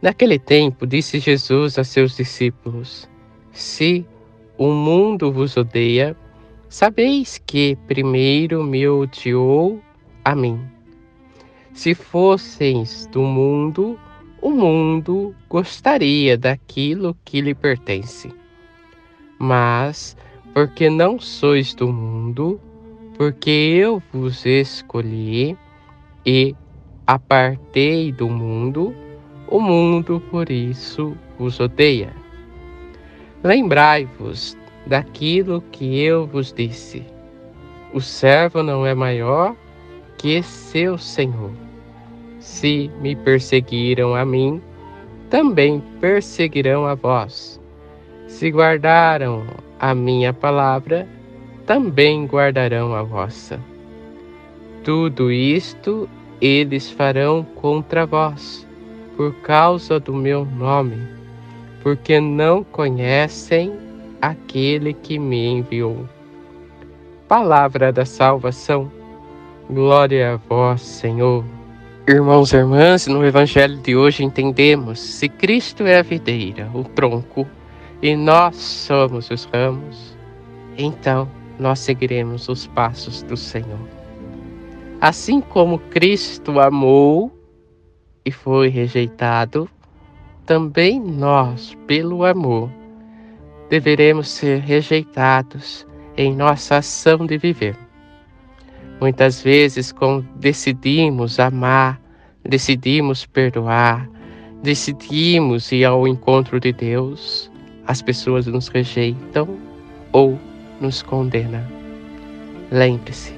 Naquele tempo, disse Jesus a seus discípulos: Se o mundo vos odeia, sabeis que primeiro me odiou a mim. Se fosseis do mundo, o mundo gostaria daquilo que lhe pertence. Mas, porque não sois do mundo, porque eu vos escolhi e apartei do mundo, o mundo por isso vos odeia. Lembrai-vos daquilo que eu vos disse: o servo não é maior que seu senhor. Se me perseguiram a mim, também perseguirão a vós. Se guardaram a minha palavra, também guardarão a vossa. Tudo isto eles farão contra vós por causa do meu nome, porque não conhecem aquele que me enviou. Palavra da salvação. Glória a vós, Senhor. Irmãos e irmãs, no Evangelho de hoje entendemos: se Cristo é a videira, o tronco, e nós somos os ramos, então nós seguiremos os passos do Senhor. Assim como Cristo amou e foi rejeitado, também nós, pelo amor, deveremos ser rejeitados em nossa ação de viver. Muitas vezes, quando decidimos amar, decidimos perdoar, decidimos ir ao encontro de Deus, as pessoas nos rejeitam ou nos condenam. Lembre-se,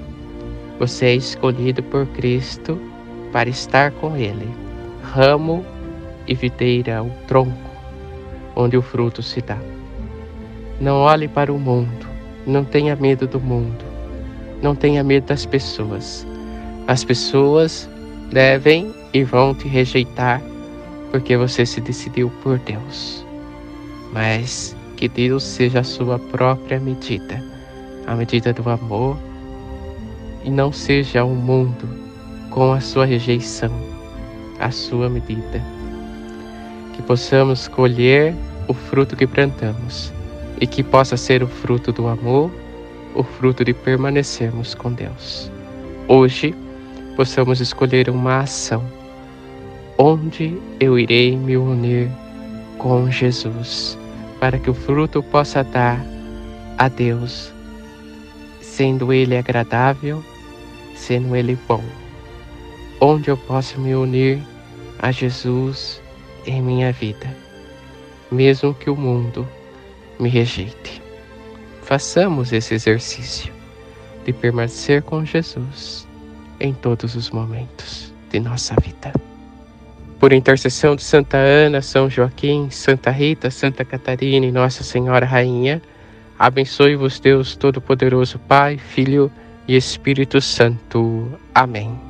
você é escolhido por Cristo para estar com Ele ramo e videira o tronco, onde o fruto se dá. Não olhe para o mundo, não tenha medo do mundo, não tenha medo das pessoas. As pessoas devem e vão te rejeitar porque você se decidiu por Deus. Mas que Deus seja a sua própria medida, a medida do amor, e não seja o mundo com a sua rejeição a sua medida. Que possamos colher o fruto que plantamos e que possa ser o fruto do amor, o fruto de permanecermos com Deus. Hoje, possamos escolher uma ação onde eu irei me unir com Jesus, para que o fruto possa dar a Deus, sendo Ele agradável, sendo Ele bom onde eu posso me unir a Jesus em minha vida, mesmo que o mundo me rejeite. Façamos esse exercício de permanecer com Jesus em todos os momentos de nossa vida. Por intercessão de Santa Ana, São Joaquim, Santa Rita, Santa Catarina e Nossa Senhora Rainha, abençoe-vos Deus Todo-Poderoso, Pai, Filho e Espírito Santo. Amém.